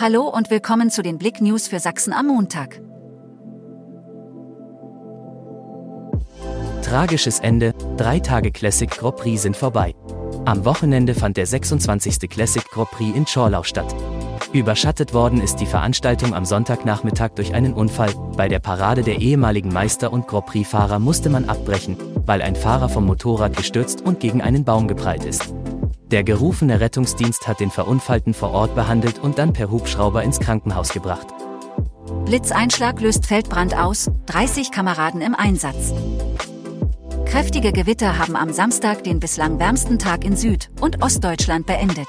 Hallo und willkommen zu den Blick News für Sachsen am Montag. Tragisches Ende, drei Tage Classic Grand Prix sind vorbei. Am Wochenende fand der 26. Classic Grand Prix in Schorlau statt. Überschattet worden ist die Veranstaltung am Sonntagnachmittag durch einen Unfall. Bei der Parade der ehemaligen Meister- und Grand Prix-Fahrer musste man abbrechen, weil ein Fahrer vom Motorrad gestürzt und gegen einen Baum geprallt ist. Der gerufene Rettungsdienst hat den Verunfallten vor Ort behandelt und dann per Hubschrauber ins Krankenhaus gebracht. Blitzeinschlag löst Feldbrand aus, 30 Kameraden im Einsatz. Kräftige Gewitter haben am Samstag den bislang wärmsten Tag in Süd- und Ostdeutschland beendet.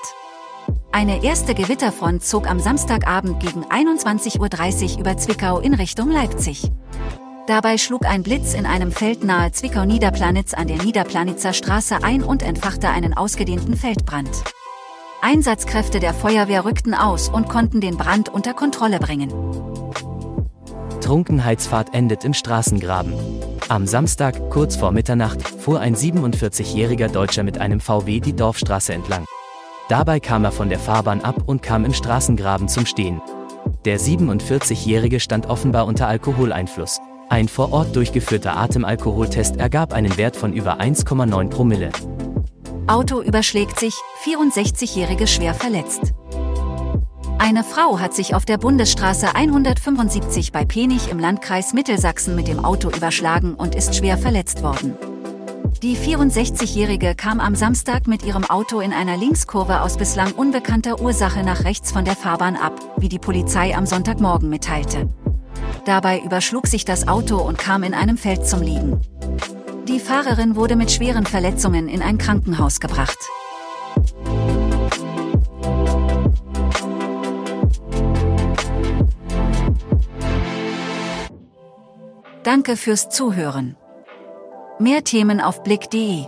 Eine erste Gewitterfront zog am Samstagabend gegen 21.30 Uhr über Zwickau in Richtung Leipzig. Dabei schlug ein Blitz in einem Feld nahe Zwickau-Niederplanitz an der Niederplanitzer Straße ein und entfachte einen ausgedehnten Feldbrand. Einsatzkräfte der Feuerwehr rückten aus und konnten den Brand unter Kontrolle bringen. Trunkenheitsfahrt endet im Straßengraben. Am Samstag, kurz vor Mitternacht, fuhr ein 47-jähriger Deutscher mit einem VW die Dorfstraße entlang. Dabei kam er von der Fahrbahn ab und kam im Straßengraben zum Stehen. Der 47-jährige stand offenbar unter Alkoholeinfluss. Ein vor Ort durchgeführter Atemalkoholtest ergab einen Wert von über 1,9 Promille. Auto überschlägt sich, 64-Jährige schwer verletzt. Eine Frau hat sich auf der Bundesstraße 175 bei Penich im Landkreis Mittelsachsen mit dem Auto überschlagen und ist schwer verletzt worden. Die 64-Jährige kam am Samstag mit ihrem Auto in einer Linkskurve aus bislang unbekannter Ursache nach rechts von der Fahrbahn ab, wie die Polizei am Sonntagmorgen mitteilte. Dabei überschlug sich das Auto und kam in einem Feld zum Liegen. Die Fahrerin wurde mit schweren Verletzungen in ein Krankenhaus gebracht. Danke fürs Zuhören. Mehr Themen auf blick.de